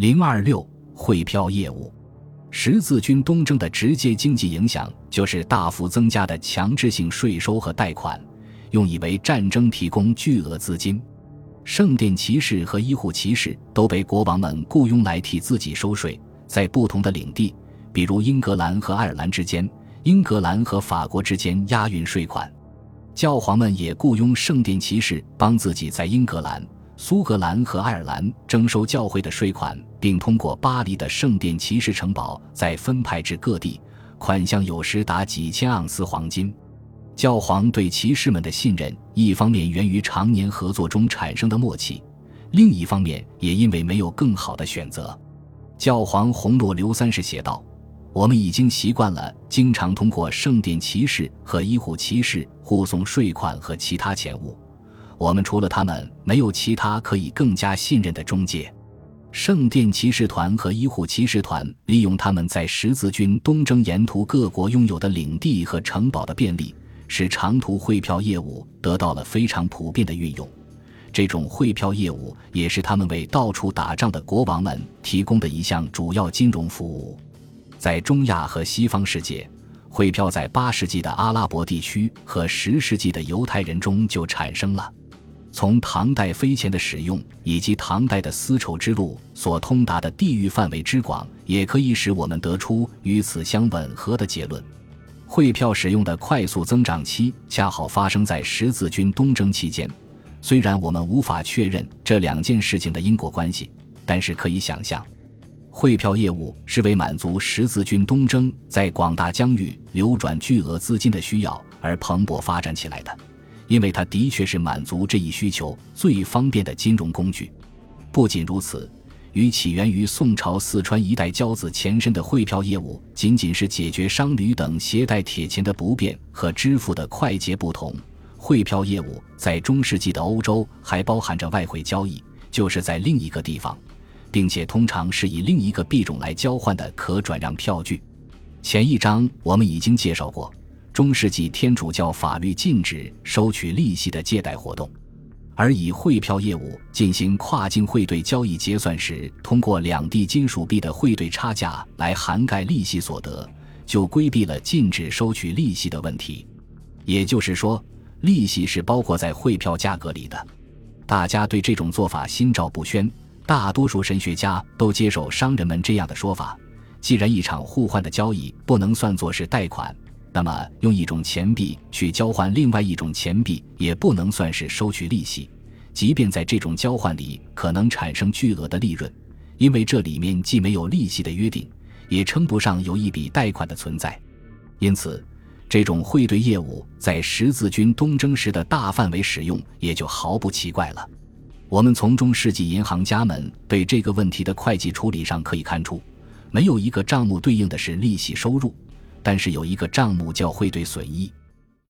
零二六汇票业务，十字军东征的直接经济影响就是大幅增加的强制性税收和贷款，用以为战争提供巨额资金。圣殿骑士和医护骑士都被国王们雇佣来替自己收税，在不同的领地，比如英格兰和爱尔兰之间，英格兰和法国之间押运税款。教皇们也雇佣圣殿骑士帮自己在英格兰。苏格兰和爱尔兰征收教会的税款，并通过巴黎的圣殿骑士城堡再分派至各地，款项有时达几千盎司黄金。教皇对骑士们的信任，一方面源于常年合作中产生的默契，另一方面也因为没有更好的选择。教皇洪诺刘三世写道：“我们已经习惯了经常通过圣殿骑士和医护骑士护送税款和其他钱物。”我们除了他们，没有其他可以更加信任的中介。圣殿骑士团和医护骑士团利用他们在十字军东征沿途各国拥有的领地和城堡的便利，使长途汇票业务得到了非常普遍的运用。这种汇票业务也是他们为到处打仗的国王们提供的一项主要金融服务。在中亚和西方世界，汇票在八世纪的阿拉伯地区和十世纪的犹太人中就产生了。从唐代飞钱的使用以及唐代的丝绸之路所通达的地域范围之广，也可以使我们得出与此相吻合的结论。汇票使用的快速增长期恰好发生在十字军东征期间。虽然我们无法确认这两件事情的因果关系，但是可以想象，汇票业务是为满足十字军东征在广大疆域流转巨额资金的需要而蓬勃发展起来的。因为它的确是满足这一需求最方便的金融工具。不仅如此，与起源于宋朝四川一带交子前身的汇票业务，仅仅是解决商旅等携带铁钱的不便和支付的快捷不同，汇票业务在中世纪的欧洲还包含着外汇交易，就是在另一个地方，并且通常是以另一个币种来交换的可转让票据。前一章我们已经介绍过。中世纪天主教法律禁止收取利息的借贷活动，而以汇票业务进行跨境汇兑交易结算时，通过两地金属币的汇兑差价来涵盖利息所得，就规避了禁止收取利息的问题。也就是说，利息是包括在汇票价格里的。大家对这种做法心照不宣，大多数神学家都接受商人们这样的说法：既然一场互换的交易不能算作是贷款。那么，用一种钱币去交换另外一种钱币，也不能算是收取利息，即便在这种交换里可能产生巨额的利润，因为这里面既没有利息的约定，也称不上有一笔贷款的存在。因此，这种汇兑业务在十字军东征时的大范围使用也就毫不奇怪了。我们从中世纪银行家们对这个问题的会计处理上可以看出，没有一个账目对应的是利息收入。但是有一个账目叫汇兑损益，